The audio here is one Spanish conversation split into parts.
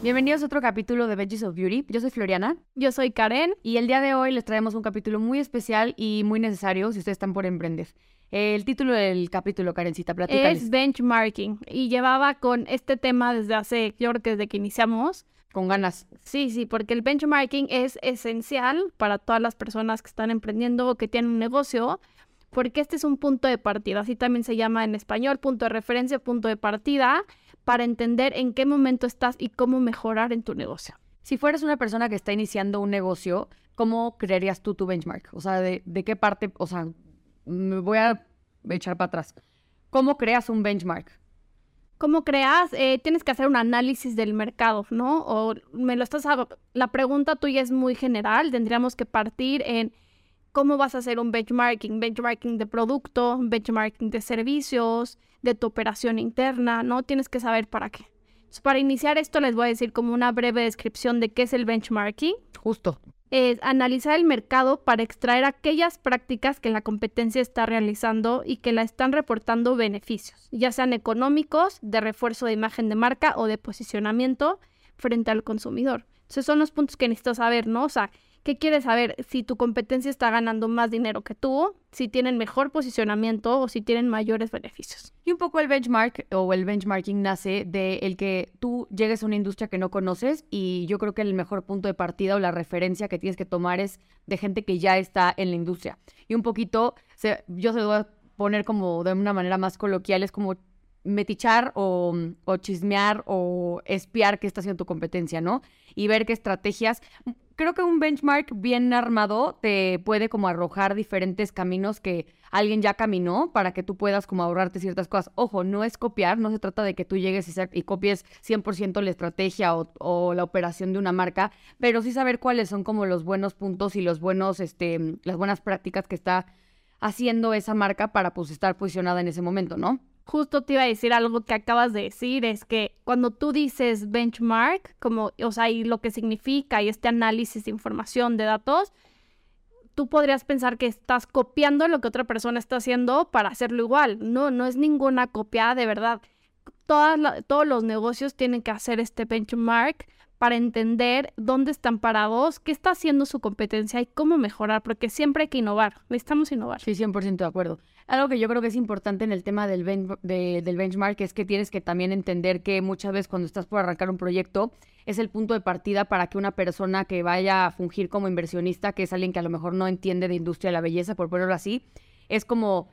Bienvenidos a otro capítulo de Veggies of Beauty. Yo soy Floriana. Yo soy Karen. Y el día de hoy les traemos un capítulo muy especial y muy necesario si ustedes están por emprender. El título del capítulo, Karencita, platícales. Es benchmarking. Y llevaba con este tema desde hace, yo creo que desde que iniciamos. Con ganas. Sí, sí, porque el benchmarking es esencial para todas las personas que están emprendiendo o que tienen un negocio, porque este es un punto de partida. Así también se llama en español, punto de referencia, punto de partida para entender en qué momento estás y cómo mejorar en tu negocio. Si fueras una persona que está iniciando un negocio, ¿cómo crearías tú tu benchmark? O sea, ¿de, qué parte? O sea, me voy a echar para atrás. ¿Cómo creas un benchmark? ¿Cómo creas? Eh, tienes que hacer un análisis del mercado, ¿no? O me lo estás... La pregunta tuya es muy general. Tendríamos que partir en cómo vas a hacer un benchmarking, benchmarking de producto, benchmarking de servicios, de tu operación interna, ¿no? Tienes que saber para qué. para iniciar esto les voy a decir como una breve descripción de qué es el benchmarking. Justo. Es analizar el mercado para extraer aquellas prácticas que la competencia está realizando y que la están reportando beneficios, ya sean económicos, de refuerzo de imagen de marca o de posicionamiento frente al consumidor. Esos son los puntos que necesito saber, ¿no? O sea, ¿Qué quieres saber? Si tu competencia está ganando más dinero que tú, si tienen mejor posicionamiento o si tienen mayores beneficios. Y un poco el benchmark o el benchmarking nace de el que tú llegues a una industria que no conoces y yo creo que el mejor punto de partida o la referencia que tienes que tomar es de gente que ya está en la industria. Y un poquito, yo se lo voy a poner como de una manera más coloquial, es como metichar o, o, chismear o espiar qué está haciendo tu competencia, ¿no? Y ver qué estrategias creo que un benchmark bien armado te puede como arrojar diferentes caminos que alguien ya caminó para que tú puedas como ahorrarte ciertas cosas. Ojo, no es copiar, no se trata de que tú llegues y, copies 100% la estrategia o, la operación de una marca, pero sí saber cuáles son como los buenos puntos y los buenos, este, las buenas prácticas que está haciendo esa marca para pues estar posicionada en ese momento, ¿no? Justo te iba a decir algo que acabas de decir, es que cuando tú dices benchmark, como, o sea, y lo que significa y este análisis de información de datos, tú podrías pensar que estás copiando lo que otra persona está haciendo para hacerlo igual. No, no es ninguna copia de verdad. Todas todos los negocios tienen que hacer este benchmark para entender dónde están parados, qué está haciendo su competencia y cómo mejorar, porque siempre hay que innovar, necesitamos innovar. Sí, 100% de acuerdo. Algo que yo creo que es importante en el tema del, benchmark es que tienes que también entender que muchas veces cuando estás por arrancar un proyecto es el punto de partida para que una persona que vaya a fungir como inversionista, que es alguien que a lo mejor no entiende de industria de la belleza, por ponerlo así, es como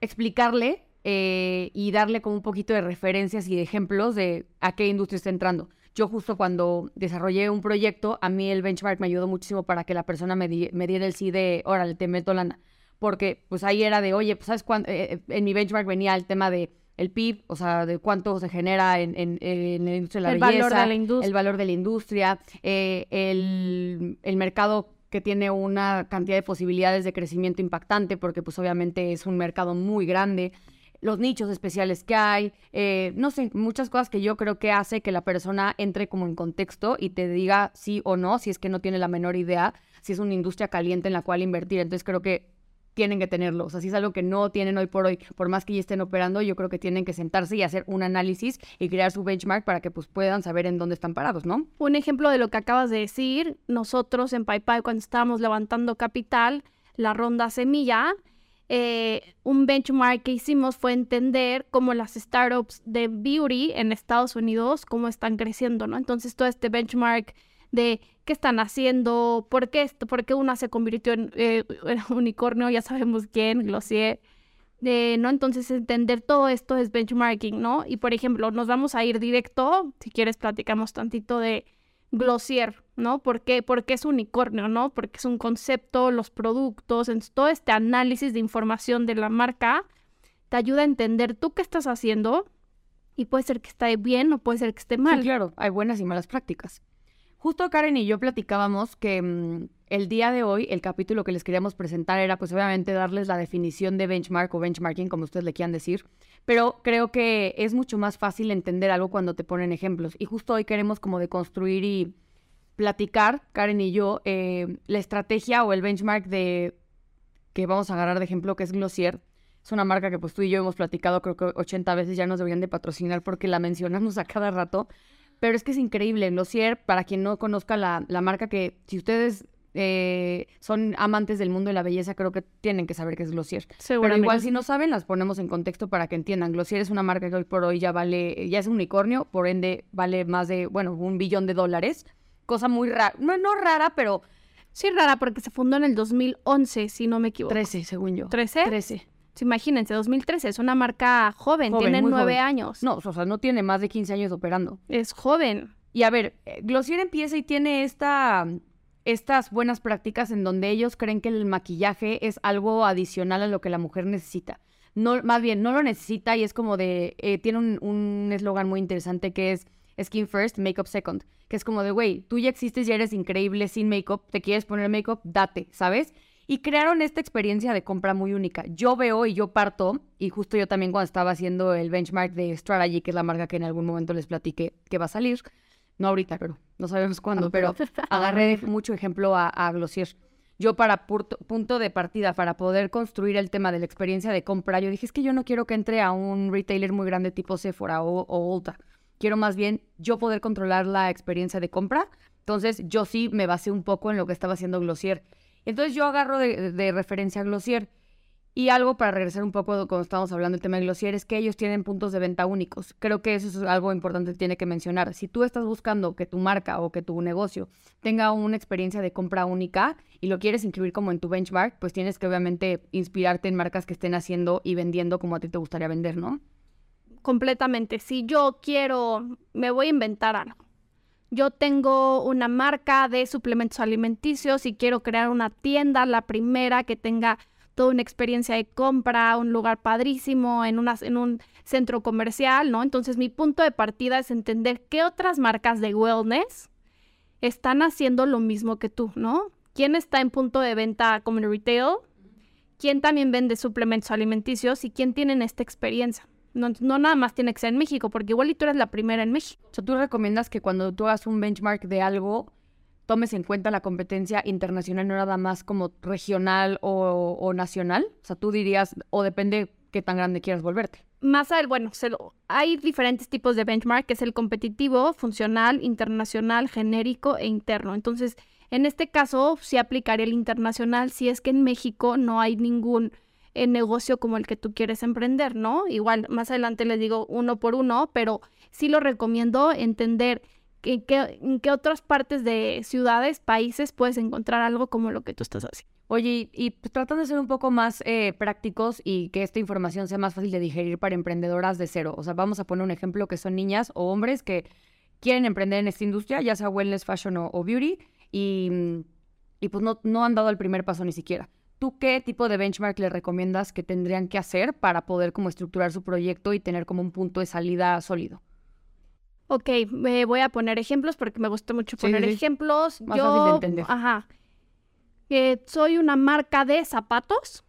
explicarle eh, y darle como un poquito de referencias y de ejemplos de a qué industria está entrando yo justo cuando desarrollé un proyecto, a mí el benchmark me ayudó muchísimo para que la persona me, diera el sí de, órale, te meto lana. Porque pues ahí era de, oye, pues sabes cuándo, eh, eh, en mi benchmark venía el tema de el PIB, o sea, de cuánto se genera en, en, en la industria de la el belleza, valor de la industria. el valor de la industria, eh, el, el mercado que tiene una cantidad de posibilidades de crecimiento impactante, porque pues obviamente es un mercado muy grande los nichos especiales que hay, eh, no sé, muchas cosas que yo creo que hace que la persona entre como en contexto y te diga sí o no, si es que no tiene la menor idea, si es una industria caliente en la cual invertir. Entonces creo que tienen que tenerlo. O sea, si es algo que no tienen hoy por hoy, por más que ya estén operando, yo creo que tienen que sentarse y hacer un análisis y crear su benchmark para que pues puedan saber en dónde están parados, ¿no? Un ejemplo de lo que acabas de decir, nosotros en PayPal cuando estábamos levantando capital, la ronda semilla, eh, un benchmark que hicimos fue entender cómo las startups de beauty en Estados Unidos, cómo están creciendo, ¿no? Entonces todo este benchmark de qué están haciendo, por qué, esto, por qué una se convirtió en, eh, unicornio, ya sabemos quién, Glossier, eh, ¿no? Entonces entender todo esto es benchmarking, ¿no? Y por ejemplo, nos vamos a ir directo, si quieres platicamos tantito de Glossier, ¿no? ¿Por qué? Porque es unicornio, ¿no? Porque es un concepto, los productos, todo este análisis de información de la marca te ayuda a entender tú qué estás haciendo Y puede ser que esté bien o puede ser que esté Sí, mal. claro, hay buenas y malas prácticas. Justo Karen y yo platicábamos que mm, el día de hoy el capítulo que les queríamos presentar era pues obviamente darles la definición de benchmark o benchmarking, como ustedes le quieran decir, pero creo que es mucho más fácil entender algo cuando te ponen ejemplos. Y justo hoy queremos como de construir y platicar, Karen y yo, eh, la estrategia o el benchmark de que vamos a agarrar de ejemplo, que es Glossier. Es una marca que pues tú y yo hemos platicado creo que 80 veces, ya nos deberían de patrocinar porque la mencionamos a cada rato. Pero es que es increíble. Glossier, para quien no conozca la, la marca, que si ustedes eh, son amantes del mundo de la belleza, creo que tienen que saber que es Glossier. Pero igual si no saben, las ponemos en contexto para que entiendan. Glossier es una marca que hoy por hoy ya vale, ya es un unicornio, por ende vale más de, bueno, un billón de dólares. Cosa muy rara, no, no rara, pero Sí, rara, porque se fundó en el 2011, si no me equivoco. 13, según yo. ¿13? 13. Imagínense, 2013, es una marca joven, Joven, tiene nueve joven. años. No, o sea, no tiene más de 15 años operando. Es joven. Y a ver, eh, Glossier empieza y tiene esta, estas buenas prácticas en donde ellos creen que el maquillaje es algo adicional a lo que la mujer necesita. No, más bien, no lo necesita y es como de, eh, tiene un- un eslogan muy interesante que es Skin First, Makeup Second, que es como de, güey, tú ya existes, ya eres increíble sin make-up, te quieres poner make-up, date, ¿sabes? Y crearon esta experiencia de compra muy única. Yo veo y yo parto, y justo yo también cuando estaba haciendo el benchmark de Strategy, que es la marca que en algún momento les platiqué que va a salir, no ahorita, pero no sabemos cuándo, pero agarré mucho ejemplo a, a Glossier. Yo para purto- punto de partida, para poder construir el tema de la experiencia de compra, yo dije, es que yo no quiero que entre a un retailer muy grande tipo Sephora o, o Ulta. Quiero más bien yo poder controlar la experiencia de compra. Entonces yo sí me basé un poco en lo que estaba haciendo Glossier. Entonces yo agarro de, referencia a Glossier. Y algo para regresar un poco cuando estábamos hablando del tema de Glossier es que ellos tienen puntos de venta únicos. Creo que eso es algo importante que tiene que mencionar. Si tú estás buscando que tu marca o que tu negocio tenga una experiencia de compra única y lo quieres incluir como en tu benchmark, pues tienes que obviamente inspirarte en marcas que estén haciendo y vendiendo como a ti te gustaría vender, ¿no? completamente. Si yo quiero, me voy a inventar algo. Yo tengo una marca de suplementos alimenticios y quiero crear una tienda, la primera que tenga toda una experiencia de compra, un lugar padrísimo, en, una, en un centro comercial, ¿no? Entonces mi punto de partida es entender qué otras marcas de wellness están haciendo lo mismo que tú, ¿no? ¿Quién está en punto de venta como en retail? ¿Quién también vende suplementos alimenticios? ¿Y quién tienen esta experiencia? No, no nada más tiene que ser en México, porque igual y tú eres la primera en México. O sea, tú recomiendas que cuando tú hagas un benchmark de algo, tomes en cuenta la competencia internacional, no nada más como regional o, o nacional. O sea, tú dirías, o depende qué tan grande quieras volverte. Más al, bueno, se lo- hay diferentes tipos de benchmark, que es el competitivo, funcional, internacional, genérico e interno. Entonces, en este caso, sí aplicaría el internacional si es que en México no hay ningún eh, negocio como el que tú quieres emprender, ¿no? Igual, más adelante les digo uno por uno, pero sí lo recomiendo entender que, que- en qué otras partes de ciudades, países puedes encontrar algo como lo que tú estás haciendo. Oye, y, pues, tratando de ser un poco más eh, prácticos y que esta información sea más fácil de digerir para emprendedoras de cero. O sea, vamos a poner un ejemplo que son niñas o hombres que quieren emprender en esta industria, ya sea wellness, fashion o, o beauty, y, y pues no, no han dado el primer paso ni siquiera. ¿Tú qué tipo de benchmark le recomiendas que tendrían que hacer para poder como estructurar su proyecto y tener como un punto de salida sólido? Ok, me voy a poner ejemplos porque me gusta mucho poner sí, sí. ejemplos. Más Yo, fácil de entender. Ajá. Eh, soy una marca de zapatos.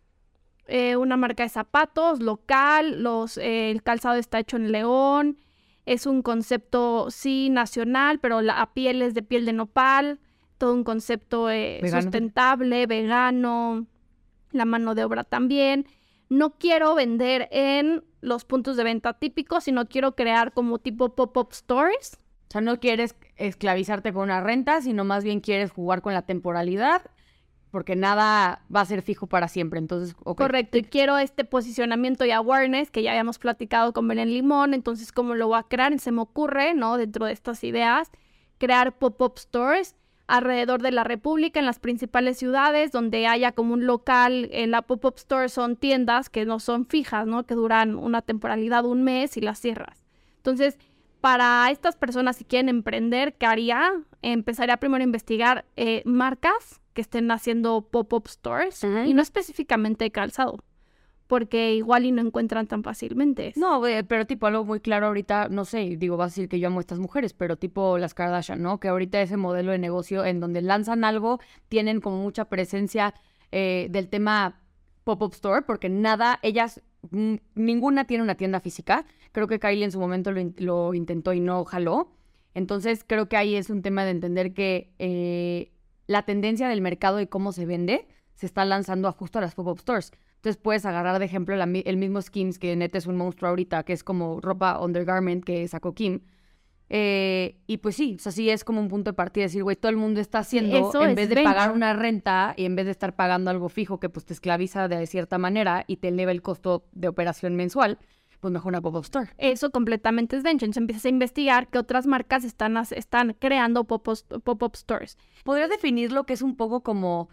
eh, una marca de zapatos local. Los, eh, el calzado está hecho en León. Es un concepto, sí, nacional, pero la piel es de piel de nopal. Todo un concepto Vegano. sustentable, vegano. La mano de obra también. No quiero vender en los puntos de venta típicos, sino quiero crear como tipo pop-up stores. O sea, no quieres esclavizarte con una renta, sino más bien quieres jugar con la temporalidad, porque nada va a ser fijo para siempre. Entonces. Correcto, y quiero este posicionamiento y awareness que ya habíamos platicado con Belén Limón, entonces cómo lo voy a crear, se me ocurre, ¿no? Dentro de estas ideas, crear pop-up stores alrededor de la República, en las principales ciudades, donde haya como un local, eh, la pop-up store son tiendas que no son fijas, ¿no? Que duran una temporalidad, un mes y las cierras. Entonces, para estas personas si quieren emprender, ¿qué haría? Empezaría primero a investigar eh, marcas que estén haciendo pop-up stores y no específicamente calzado. Porque igual y no encuentran tan fácilmente. No, eh, pero tipo algo muy claro ahorita, no sé, digo, vas a decir que yo amo a estas mujeres, pero tipo las Kardashian, ¿no? Que ahorita ese modelo de negocio en donde lanzan algo, tienen como mucha presencia eh, del tema pop-up store, porque nada, ellas, ninguna tiene una tienda física. Creo que Kylie en su momento lo, intentó y no jaló. Entonces creo que ahí es un tema de entender que eh, la tendencia del mercado y cómo se vende se está lanzando a justo a las pop-up stores. Entonces puedes agarrar de ejemplo el mismo Skims, que neta es un monstruo ahorita, que es como ropa undergarment que sacó Kim. Eh, y pues sí, o sea, sí es como un punto de partida, decir, güey, todo el mundo está haciendo, en vez de pagar una renta y en vez de estar pagando algo fijo que pues te esclaviza de cierta manera y te eleva el costo de operación mensual, pues mejor una pop-up store. Eso completamente es venture. Entonces empiezas a investigar qué otras marcas están, están creando pop-up stores. ¿Podrías definir lo que es un poco como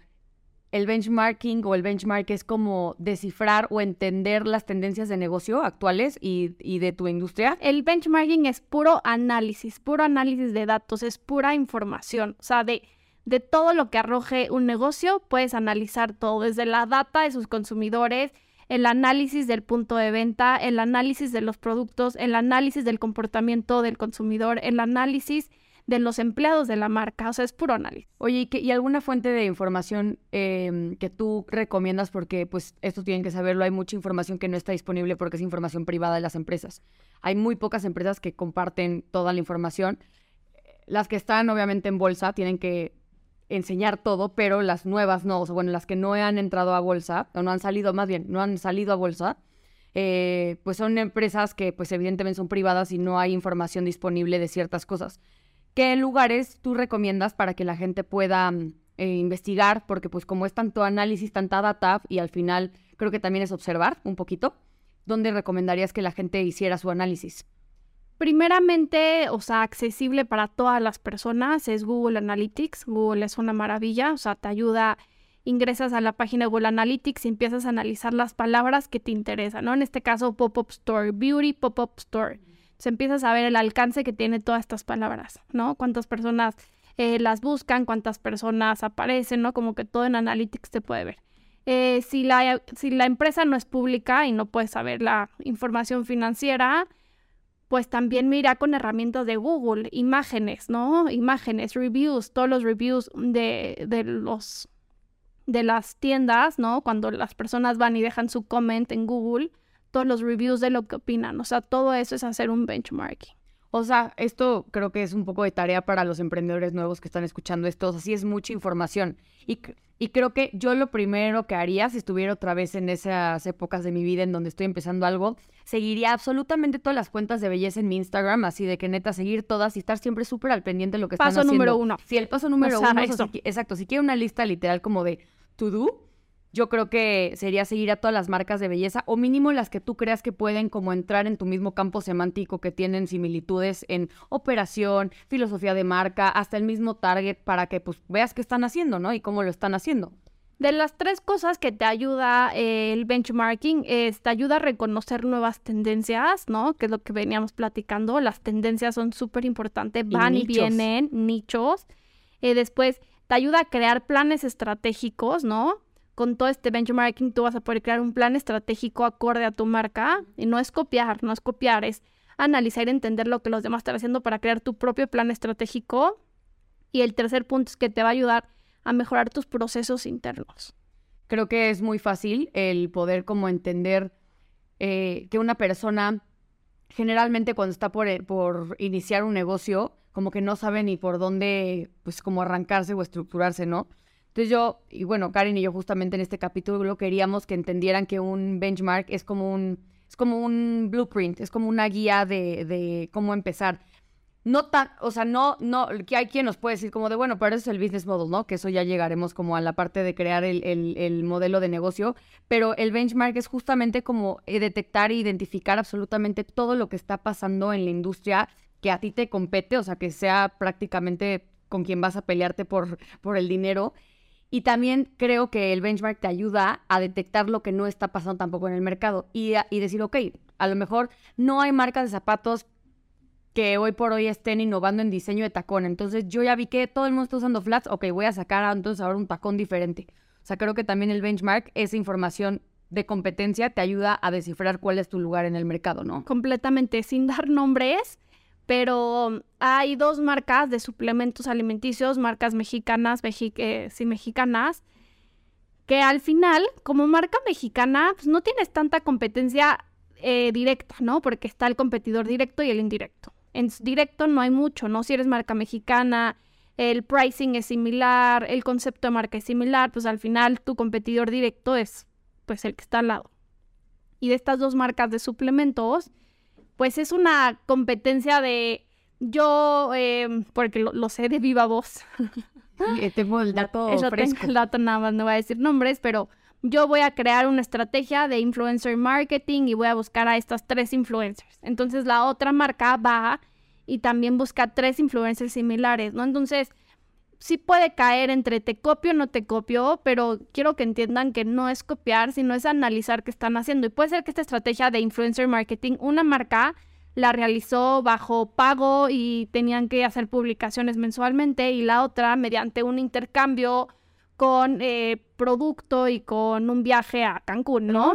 el benchmarking o el benchmark es como descifrar o entender las tendencias de negocio actuales y, de tu industria? El benchmarking es puro análisis, puro análisis de datos, es pura información. O sea, de, de todo lo que arroje un negocio, puedes analizar todo, desde la data de sus consumidores, el análisis del punto de venta, el análisis de los productos, el análisis del comportamiento del consumidor, el análisis de los empleados de la marca, o sea, es puro análisis. Oye, ¿y, alguna fuente de información em, que tú recomiendas? Porque pues esto tienen que saberlo, hay mucha información que no está disponible porque es información privada de las empresas. Hay muy pocas empresas que comparten toda la información. Las que están obviamente en bolsa tienen que enseñar todo, pero las nuevas no, o sea, bueno, las que no han entrado a bolsa, o no han salido, más bien, no han salido a bolsa, eh, pues son empresas que pues evidentemente son privadas y no hay información disponible de ciertas cosas. ¿Qué lugares tú recomiendas para que la gente pueda mm, eh, investigar? Porque pues como es tanto análisis, tanta data y al final creo que también es observar un poquito, ¿dónde recomendarías que la gente hiciera su análisis? Primeramente, o sea, accesible para todas las personas es Google Analytics. Google es una maravilla, o sea, te ayuda, ingresas a la página de Google Analytics y empiezas a analizar las palabras que te interesan, ¿no? En este caso, Pop-Up Store, Beauty Pop-Up Store se empiezas a ver el alcance que tiene todas estas palabras, ¿no? Cuántas personas eh, las buscan, cuántas personas aparecen, ¿no? Como que todo en Analytics se puede ver. Eh, si, la, si la empresa no es pública y no puedes saber la información financiera, pues también mira con herramientas de Google, imágenes, ¿no? Imágenes, reviews, todos los reviews de, de los de las tiendas, ¿no? Cuando las personas van y dejan su comment en Google, todos los reviews de lo que opinan. O sea, todo eso es hacer un benchmarking. O sea, esto creo que es un poco de tarea para los emprendedores nuevos que están escuchando esto. O sea, sí es mucha información. Y, y creo que yo lo primero que haría, si estuviera otra vez en esas épocas de mi vida en donde estoy empezando algo, seguiría absolutamente todas las cuentas de belleza en mi Instagram, así de que neta seguir todas y estar siempre súper al pendiente de lo que están haciendo. Paso número uno. Sí, el paso número uno. exacto, si quiero una lista literal como de to do, yo creo que sería seguir a todas las marcas de belleza o mínimo las que tú creas que pueden como entrar en tu mismo campo semántico que tienen similitudes en operación, filosofía de marca, hasta el mismo target para que pues veas qué están haciendo, ¿no? Y cómo lo están haciendo. De las tres cosas que te ayuda eh, el benchmarking, es, te ayuda a reconocer nuevas tendencias, ¿no? Que es lo que veníamos platicando. Las tendencias son súper importantes, van y, vienen, nichos. Eh, después, te ayuda a crear planes estratégicos, ¿no? Con todo este benchmarking tú vas a poder crear un plan estratégico acorde a tu marca y no es copiar, no es copiar, es analizar y entender lo que los demás están haciendo para crear tu propio plan estratégico. Y el tercer punto es que te va a ayudar a mejorar tus procesos internos. Creo que es muy fácil el poder como entender eh, que una persona generalmente cuando está por, eh, por iniciar un negocio, como que no sabe ni por dónde, pues como arrancarse o estructurarse, ¿no? Entonces yo, y bueno, Karen y yo justamente en este capítulo queríamos que entendieran que un benchmark es como un, es como un blueprint, es como una guía de, de cómo empezar. No tan, o sea, no, no, que hay quien nos puede decir como de, bueno, pero eso es el business model, ¿no? Que eso ya llegaremos como a la parte de crear el, el, el modelo de negocio, pero el benchmark es justamente como eh, detectar e identificar absolutamente todo lo que está pasando en la industria que a ti te compete, o sea, que sea prácticamente con quien vas a pelearte por, por el dinero y también creo que el benchmark te ayuda a detectar lo que no está pasando tampoco en el mercado y, y decir, ok, a lo mejor no hay marcas de zapatos que hoy por hoy estén innovando en diseño de tacón. Entonces yo ya vi que todo el mundo está usando flats, ok, voy a sacar entonces ahora un tacón diferente. O sea, creo que también el benchmark, esa información de competencia te ayuda a descifrar cuál es tu lugar en el mercado, ¿no? Completamente, sin dar nombres, pero hay dos marcas de suplementos alimenticios, marcas mexicanas, eh, sí, mexicanas, que al final, como marca mexicana, pues no tienes tanta competencia eh, directa, ¿no? Porque está el competidor directo y el indirecto. En directo no hay mucho, ¿no? Si eres marca mexicana, el pricing es similar, el concepto de marca es similar, pues al final tu competidor directo es pues el que está al lado. Y de estas dos marcas de suplementos, pues es una competencia de yo, em, porque lo, sé de viva voz. tengo el dato Eso fresco. Tengo el dato nada más, no voy a decir nombres, pero yo voy a crear una estrategia de influencer marketing y voy a buscar a estas tres influencers. Entonces la otra marca va y también busca tres influencers similares, ¿no? Entonces, sí puede caer entre te copio o no te copio, pero quiero que entiendan que no es copiar, sino es analizar qué están haciendo. Y puede ser que esta estrategia de influencer marketing, una marca la realizó bajo pago y tenían que hacer publicaciones mensualmente y la otra mediante un intercambio con eh, producto y con un viaje a Cancún, ¿no?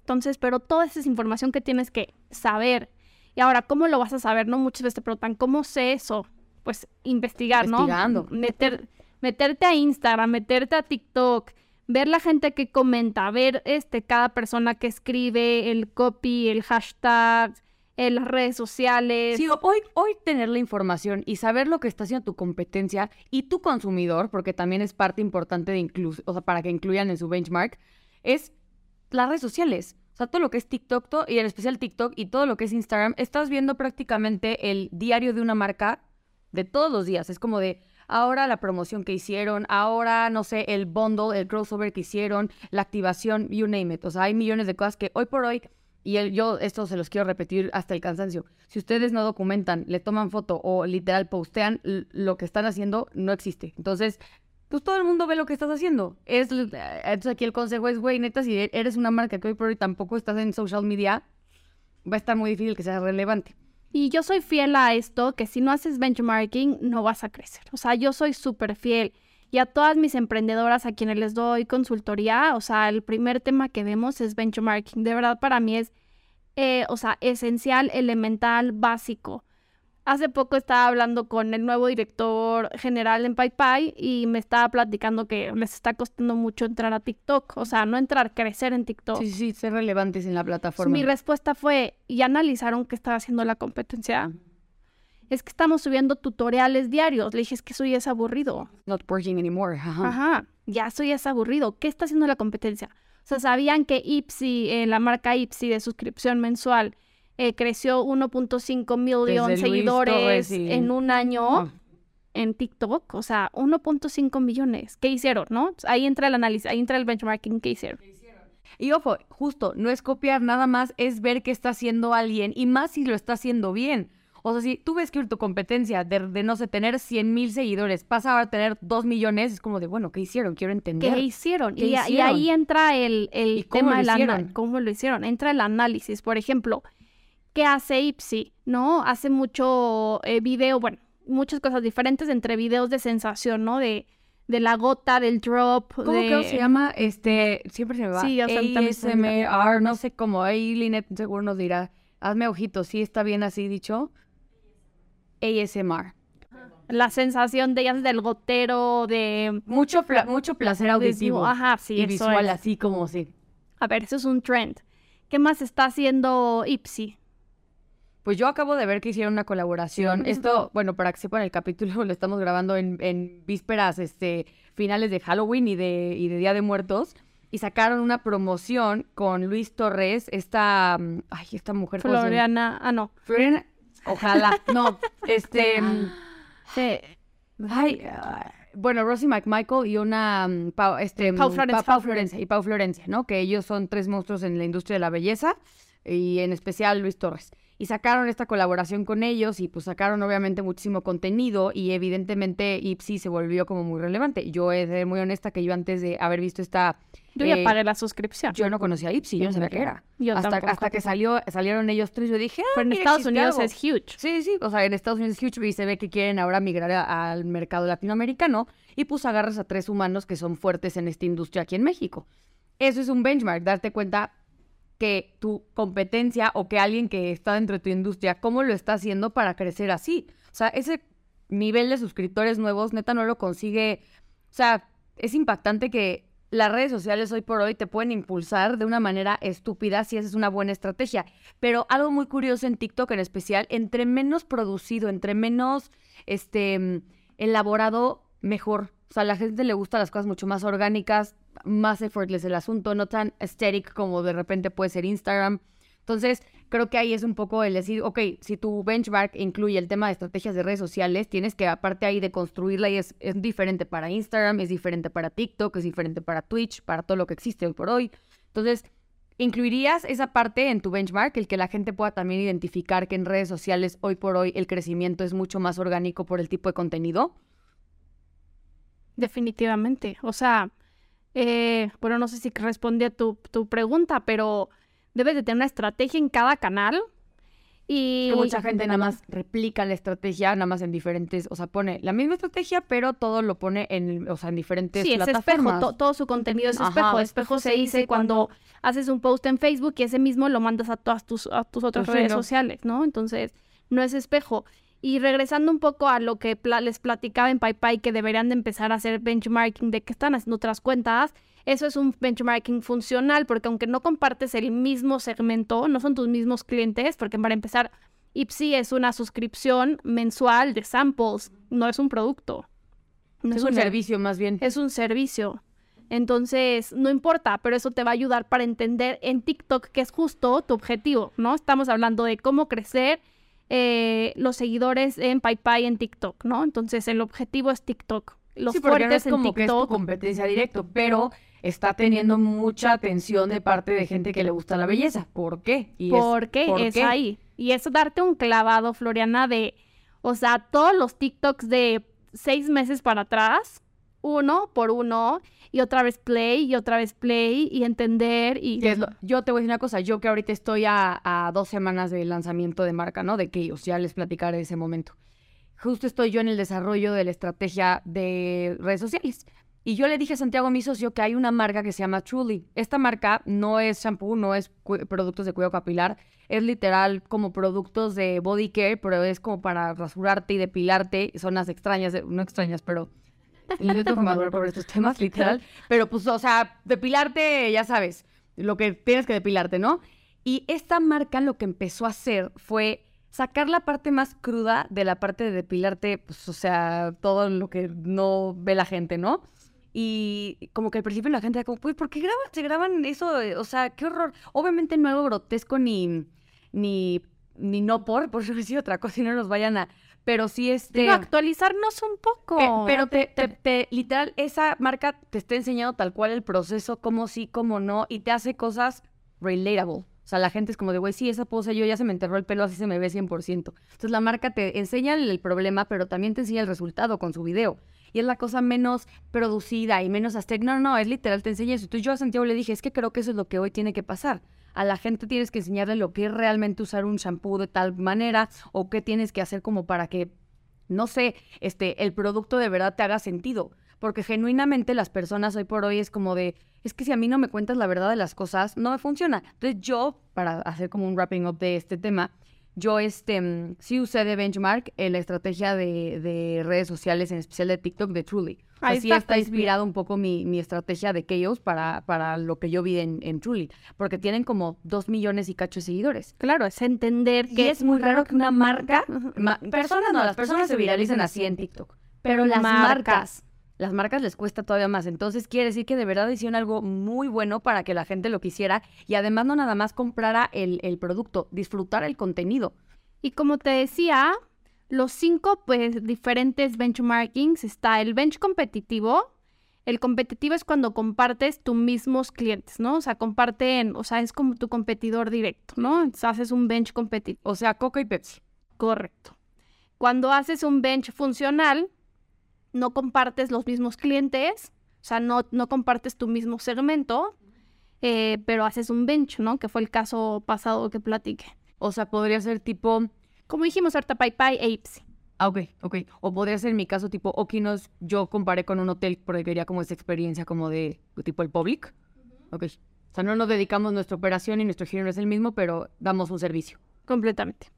Entonces, pero toda esa es información que tienes que saber. Y ahora, ¿cómo lo vas a saber? No muchas veces te preguntan, ¿cómo sé eso? Pues investigar, ¿no? Meter, meterte a Instagram, meterte a TikTok, ver la gente que comenta, ver este, cada persona que escribe, el copy, el hashtag, en las redes sociales. Sí, hoy, hoy tener la información y saber lo que está haciendo tu competencia y tu consumidor, porque también es parte importante de incluso, o sea, para que incluyan en su benchmark, es las redes sociales. O sea, todo lo que es TikTok y en especial TikTok y todo lo que es Instagram, estás viendo prácticamente el diario de una marca de todos los días. Es como de ahora la promoción que hicieron, ahora, no sé, el bundle, el crossover que hicieron, la activación, you name it. O sea, hay millones de cosas que hoy por hoy y yo esto se los quiero repetir hasta el cansancio. Si ustedes no documentan, le toman foto o literal postean, lo que están haciendo no existe. Entonces, pues todo el mundo ve lo que estás haciendo. Es, entonces aquí el consejo es, güey, neta, si eres una marca que hoy por hoy tampoco estás en social media, va a estar muy difícil que sea relevante. Y yo soy fiel a esto, que si no haces benchmarking, no vas a crecer. O sea, yo soy súper fiel. Y a todas mis emprendedoras a quienes les doy consultoría, o sea, el primer tema que vemos es benchmarking. De verdad, para mí es, eh, o sea, esencial, elemental, básico. Hace poco estaba hablando con el nuevo director general en PayPay y me estaba platicando que les está costando mucho entrar a TikTok. O sea, no entrar, crecer en TikTok. Sí, sí, ser relevantes en la plataforma. Mi respuesta fue, ¿y analizaron qué estaba haciendo la competencia? es que estamos subiendo tutoriales diarios. Le dije, es que eso ya es aburrido. Not working anymore. Ajá. ya eso ya es aburrido. ¿Qué está haciendo la competencia? O sea, ¿sabían que Ipsy, eh, la marca Ipsy de suscripción mensual, eh, creció 1.5 millones de seguidores en un año en TikTok? O sea, 1.5 millones. ¿Qué hicieron, no? Ahí entra el análisis, ahí entra el benchmarking. ¿Qué hicieron? Y ojo, justo, no es copiar nada más, es ver qué está haciendo alguien y más si lo está haciendo bien. O sea, si tú ves que tu competencia de, no sé, tener 100 mil seguidores pasa ahora a tener 2 millones, es como de, bueno, ¿qué hicieron? Quiero entender. ¿Qué hicieron? y, ahí entra el, el tema del ¿Cómo lo hicieron? Entra el análisis. Por ejemplo, ¿qué hace Ipsy? ¿No? Hace mucho eh, video, bueno, muchas cosas diferentes entre videos de sensación, ¿no? De, de la gota, del drop. ¿Cómo que se llama? Este, siempre se me va. Sí, ASMR, no sé cómo. Ahí Linet seguro nos dirá. Hazme ojitos, ¿sí está bien así dicho? ASMR. La sensación de ellas del gotero, de... Mucho, mucho placer auditivo. Ajá, sí, y visual, así como sí. A ver, eso es un trend. ¿Qué más está haciendo Ipsy? Pues yo acabo de ver que hicieron una colaboración. Esto, bueno, para que sepan, el capítulo lo estamos grabando en, vísperas, este, finales de Halloween y de, y de Día de Muertos. Y sacaron una promoción con Luis Torres, esta, mm, ay, esta mujer. Floriana, ah, no. Floriana, Ojalá. No, este. Sí. Ay, bueno, Rosie McMichael y una. Mm, este, Pau, Florencia, Pau, Florencia. Y Pau Florencia, ¿no? Que ellos son tres monstruos en la industria de la belleza. Y en especial Luis Torres y sacaron esta colaboración con ellos y pues sacaron obviamente muchísimo contenido y evidentemente Ipsy se volvió como muy relevante. Yo he de ser muy honesta que yo antes de haber visto esta... Yo ya eh, pagué la suscripción. Yo no conocía a Ipsy, yo no sabía qué era. Yo hasta, hasta que salió, salieron ellos tres, yo dije, ah, Pero en Estados Unidos es huge. Sí, sí, o sea, en Estados Unidos es huge y se ve que quieren ahora migrar al mercado latinoamericano y pues agarras a tres humanos que son fuertes en esta industria aquí en México. eso es un benchmark, darte cuenta que tu competencia o que alguien que está dentro de tu industria, cómo lo está haciendo para crecer así. O sea, ese nivel de suscriptores nuevos, neta, no lo consigue. O sea, es impactante que las redes sociales hoy por hoy te pueden impulsar de una manera estúpida si esa es una buena estrategia. Pero algo muy curioso en TikTok en especial, entre menos producido, entre menos este, elaborado, mejor. O sea, a la gente le gustan las cosas mucho más orgánicas, más effortless el asunto, no tan aesthetic como de repente puede ser Instagram. Entonces, creo que ahí es un poco el decir, ok, si tu benchmark incluye el tema de estrategias de redes sociales, tienes que aparte ahí de construirla y es, es diferente para Instagram, es diferente para TikTok, es diferente para Twitch, para todo lo que existe hoy por hoy. Entonces, ¿incluirías esa parte en tu benchmark, el que la gente pueda también identificar que en redes sociales hoy por hoy el crecimiento es mucho más orgánico por el tipo de contenido? Definitivamente. O sea, eh, bueno, no sé si respondí a tu, tu pregunta, pero debes de tener una estrategia en cada canal. Y mucha gente nada más replica la estrategia, nada más en diferentes, o sea, pone la misma estrategia, pero todo lo pone en, o sea, en diferentes sí, es espejo, todo su contenido es espejo. espejo se dice cuando haces un post en Facebook y ese mismo lo mandas a todas tus, a tus otras redes sociales, ¿no? Entonces, no es espejo. Y regresando un poco a lo que les platicaba en PayPay, que deberían de empezar a hacer benchmarking de que están haciendo otras cuentas, eso es un benchmarking funcional, porque aunque no compartes el mismo segmento, no son tus mismos clientes, porque para empezar, Ipsy es una suscripción mensual de samples, no es un producto. es, un servicio más bien. Es un servicio. Entonces, no importa, pero eso te va a ayudar para entender en TikTok que es justo tu objetivo, ¿no? Estamos hablando de cómo crecer eh, los seguidores en PayPay en TikTok, ¿no? Entonces el objetivo es TikTok. Los sí, porque es como que es tu competencia directo, pero está teniendo mucha atención de parte de gente que le gusta la belleza. ¿Por qué? Y porque es, es ahí. Y es darte un clavado, Floriana, de, o sea, todos los TikToks de seis meses para atrás, uno por uno, y otra vez play y otra vez play y entender y... yo te voy a decir una cosa, yo que ahorita estoy a, dos semanas del lanzamiento de marca, ¿no? De que ya les platicaré ese momento. Justo estoy yo en el desarrollo de la estrategia de redes sociales. Y yo le dije a Santiago, mi socio, que hay una marca que se llama Truly. Esta marca no es shampoo, no es productos de cuidado capilar, es literal como productos de body care, pero es como para rasurarte y depilarte, zonas extrañas, no extrañas, pero no por estos temas, literal. Pero pues, o sea, depilarte, ya sabes, lo que tienes que depilarte, ¿no? Y esta marca lo que empezó a hacer fue sacar la parte más cruda de la parte de depilarte, pues, o sea, todo lo que no ve la gente, ¿no? Y como que al principio la gente era como, pues, ¿por qué graban, se graban eso? O sea, qué horror. Obviamente no algo grotesco ni, ni, ni no por, por decir otra cosa, y no nos vayan a pero sí este... actualizarnos un poco. Eh, pero te, te, te, literal, esa marca te está enseñando tal cual el proceso, cómo sí, cómo no, y te hace cosas relatable. O sea, la gente es como de, güey, sí, esa pose yo ya se me enterró el pelo, así se me ve 100%. Entonces la marca te enseña el problema, pero también te enseña el resultado con su video. Y es la cosa menos producida y menos aztec. No, no, es literal, te enseña eso. Entonces yo a Santiago le dije, es que creo que eso es lo que hoy tiene que pasar a la gente tienes que enseñarle lo que es realmente usar un shampoo de tal manera o qué tienes que hacer como para que, no sé, este, el producto de verdad te haga sentido. Porque genuinamente las personas hoy por hoy es como de, es que si a mí no me cuentas la verdad de las cosas, no me funciona. Entonces yo, para hacer como un wrapping up de este tema, yo este, mm, sí usé de benchmark en la estrategia de, redes sociales, en especial de TikTok, de Truly. Así está, inspirado un poco mi, estrategia de Chaos para, para lo que yo vi en, Truly, porque tienen como dos millones y cacho de seguidores. Claro, es entender que... es muy raro que una marca... personas no, las personas se viralicen así en TikTok, pero las marcas las marcas les cuesta todavía más. Entonces quiere decir que de verdad hicieron algo muy bueno para que la gente lo quisiera y además no nada más comprara el, el producto, disfrutara el contenido. Y como te decía, los cinco pues diferentes benchmarkings está el bench competitivo. El competitivo es cuando compartes tus mismos clientes, ¿no? O sea, comparten, o sea, es como tu competidor directo, ¿no? Entonces haces un bench competitivo. O sea, Coca y Pepsi. Correcto. Cuando haces un bench funcional, no compartes los mismos clientes, o sea, no, no compartes tu mismo segmento, eh, pero haces un bench, ¿no? Que fue el caso pasado que platiqué. O sea, podría ser tipo... Como dijimos, ahorita PayPay e Ipsy. Ah, ok, ok. O podría ser en mi caso tipo Okinos, yo comparé con un hotel porque quería como esa experiencia como de tipo el public. Ok. O sea, no nos dedicamos nuestra operación y nuestro giro no es el mismo, pero damos un servicio. Completamente.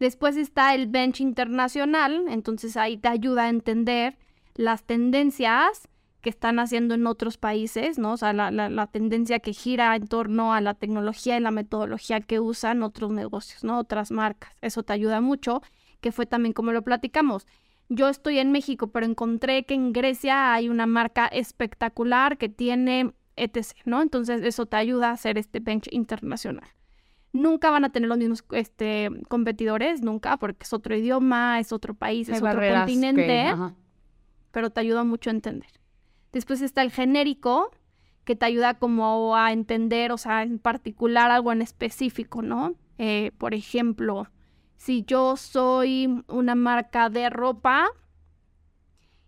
Después está el bench internacional, entonces ahí te ayuda a entender las tendencias que están haciendo en otros países, ¿no? O sea, la, la, la, tendencia que gira en torno a la tecnología y la metodología que usan otros negocios, ¿no? Otras marcas. Eso te ayuda mucho, que fue también como lo platicamos. Yo estoy en México, pero encontré que en Grecia hay una marca espectacular que tiene etc., ¿no? Entonces eso te ayuda a hacer este bench internacional. Nunca van a tener los mismos este, competidores, nunca, porque es otro idioma, es otro país, es otro continente, que, pero te ayuda mucho a entender. Después está el genérico, que te ayuda como a entender, o sea, en particular algo en específico, ¿no? Eh, por ejemplo, si yo soy una marca de ropa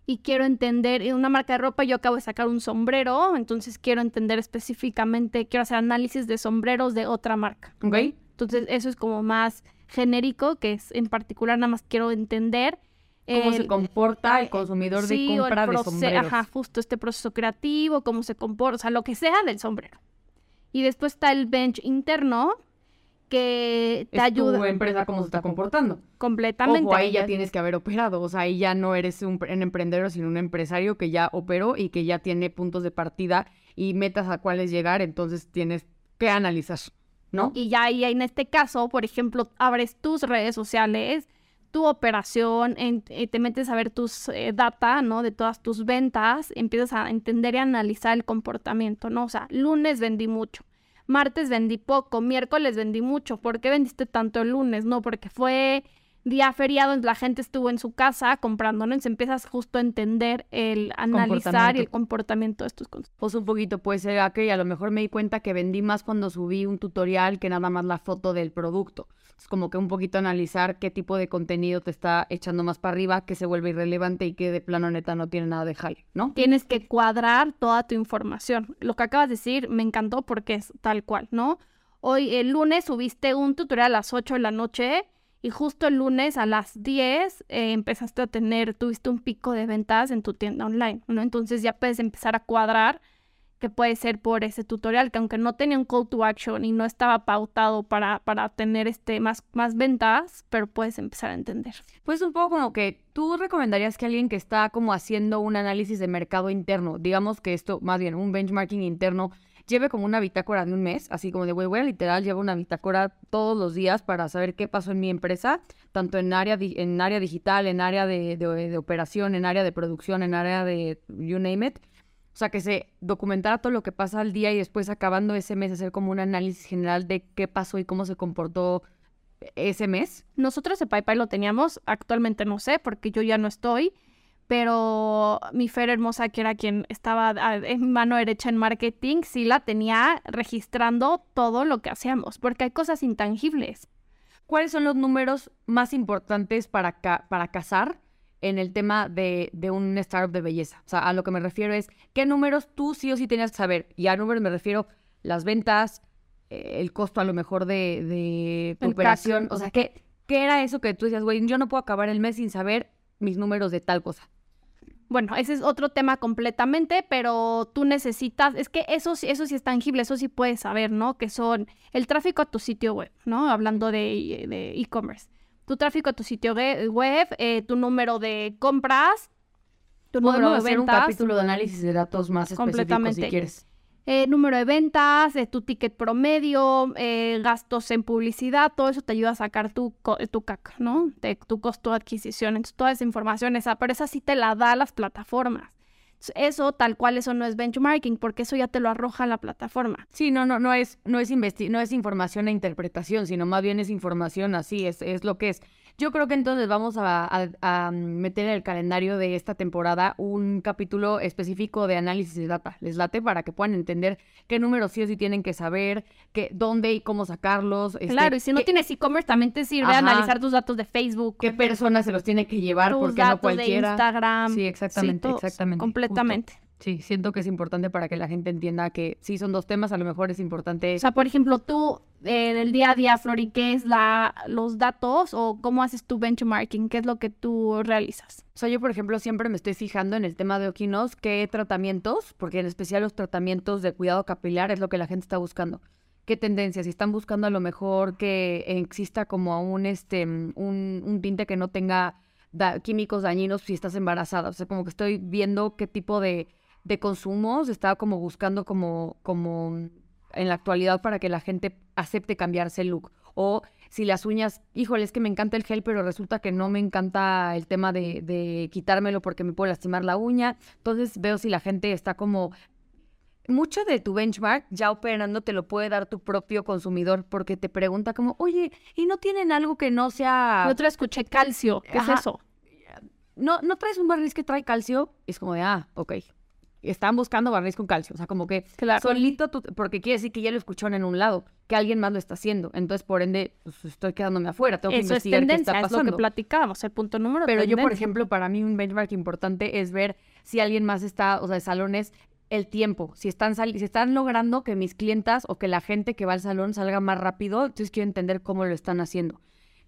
y quiero entender, una marca de ropa, yo acabo de sacar un sombrero, entonces quiero entender específicamente, quiero hacer análisis de sombreros de otra marca. Ok. Entonces eso es como más genérico, que es en particular nada más quiero entender cómo se comporta el consumidor de compra de sombreros. Ajá, justo este proceso creativo, cómo se comporta, o sea, lo que sea del sombrero. Y después está el bench interno, que te es ayuda. tu empresa cómo se está comportando. Completamente. O ahí ya tienes que haber operado. O sea, ahí ya no eres un, un, emprendedor, sino un empresario que ya operó y que ya tiene puntos de partida y metas a cuáles llegar. Entonces tienes que analizar, ¿no? Y ya ahí en este caso, por ejemplo, abres tus redes sociales tu operación, en, eh, te metes a ver tus eh, data, ¿no? De todas tus ventas, empiezas a entender y analizar el comportamiento, ¿no? O sea, lunes vendí mucho, martes vendí poco, miércoles vendí mucho. ¿Por qué vendiste tanto el lunes? No, porque fue día feriado, la gente estuvo en su casa comprando, ¿no? Entonces empiezas justo a entender el analizar y el comportamiento de estos consumidores. Pues un poquito puede ser que a lo mejor me di cuenta que vendí más cuando subí un tutorial que nada más la foto del producto. Es como que un poquito analizar qué tipo de contenido te está echando más para arriba, que se vuelve irrelevante y que de plano neta no tiene nada de jale, ¿no? Tienes que cuadrar toda tu información. Lo que acabas de decir me encantó porque es tal cual, ¿no? Hoy, el lunes, subiste un tutorial a las 8 de la noche y justo el lunes a las 10 eh, empezaste a tener, tuviste un pico de ventas en tu tienda online, ¿no? Entonces ya puedes empezar a cuadrar que puede ser por ese tutorial, que aunque no tenía un call to action y no estaba pautado para, para tener este, más, más ventas, pero puedes empezar a entender. Pues un poco como que tú recomendarías que alguien que está como haciendo un análisis de mercado interno, digamos que esto, más bien un benchmarking interno, lleve como una bitácora de un mes, así como de voy, a literal, llevo una bitácora todos los días para saber qué pasó en mi empresa, tanto en área, en área digital, en área de, de operación, en área de producción, en área de you name it o sea, que se documentara todo lo que pasa al día y después acabando ese mes hacer como un análisis general de qué pasó y cómo se comportó ese mes. Nosotros en PayPal lo teníamos, actualmente no sé porque yo ya no estoy, pero mi Fer hermosa, que era quien estaba en mano derecha en marketing, sí la tenía registrando todo lo que hacíamos, porque hay cosas intangibles. ¿Cuáles son los números más importantes para, para cazar en el tema de, de, un startup de belleza. O sea, a lo que me refiero es qué números tú sí o sí tenías que saber. Y a números me refiero las ventas, eh, el costo a lo mejor de, de tu operación. O sea, ¿qué, ¿qué era eso que tú decías, güey, yo no puedo acabar el mes sin saber mis números de tal cosa? Bueno, ese es otro tema completamente, pero tú necesitas, es que eso, eso sí es tangible, eso sí puedes saber, ¿no? Que son el tráfico a tu sitio web, ¿no? Hablando de e-commerce tu tráfico a tu sitio web, eh, tu número de compras, tu número de hacer un capítulo de análisis de datos más específicos si quieres. Eh, número de ventas, eh, tu ticket promedio, gastos en publicidad, todo eso te ayuda a sacar tu, tu CAC, ¿no? Tu costo de adquisición. Toda esa información, pero esa sí te la da las plataformas. Eso, tal cual, eso no es benchmarking, porque eso ya te lo arroja la plataforma. Sí, no, no, no es, no es, no es información e interpretación, sino más bien es información así, es, es lo que es. Yo creo que entonces vamos a, meter en el calendario de esta temporada un capítulo específico de análisis de data. Les late para que puedan entender qué números sí o sí tienen que saber, qué, dónde y cómo sacarlos. Este, claro, y si no tienes e-commerce también te sirve analizar tus datos de Facebook. Qué personas se los tiene que llevar, porque no cualquiera. De Instagram. Sí, exactamente, exactamente. Completamente. Sí, siento que es importante para que la gente entienda que sí son dos temas, a lo mejor es importante. O sea, por ejemplo, tú en el día a día, Flori, ¿qué es la, los datos o cómo haces tu benchmarking? ¿Qué es lo que tú realizas? O sea, yo, por ejemplo, siempre me estoy fijando en el tema de Okinos, qué tratamientos, porque en especial los tratamientos de cuidado capilar es lo que la gente está buscando. ¿Qué tendencias? Si están buscando a lo mejor que exista como un, este, un, un tinte que no tenga químicos dañinos si estás embarazada. O sea, como que estoy viendo qué tipo de de consumos, estaba como buscando como, como en la actualidad para que la gente acepte cambiarse el look. O si las uñas, híjole, es que me encanta el gel, pero resulta que no me encanta el tema de, de quitármelo porque me puede lastimar la uña. Entonces veo si la gente está como mucho de tu benchmark ya operando te lo puede dar tu propio consumidor porque te pregunta como, oye, ¿y no tienen algo que no sea... Yo te escuché calcio, ¿qué es eso? No, ¿No traes un barniz que trae calcio? Es como de, ah, ok, están buscando barniz con calcio. O sea, como que solito, porque quiere decir que ya lo escucharon en un lado, que alguien más lo está haciendo. Entonces, por ende, pues, estoy quedándome afuera. Tengo que investigar es tendencia, qué está pasando. Es lo que platicábamos, el punto número Pero yo, por ejemplo, para mí un benchmark importante es ver si alguien más está, o sea, de salones, el tiempo. Si están, si están logrando que mis clientas o que la gente que va al salón salga más rápido, entonces quiero entender cómo lo están haciendo.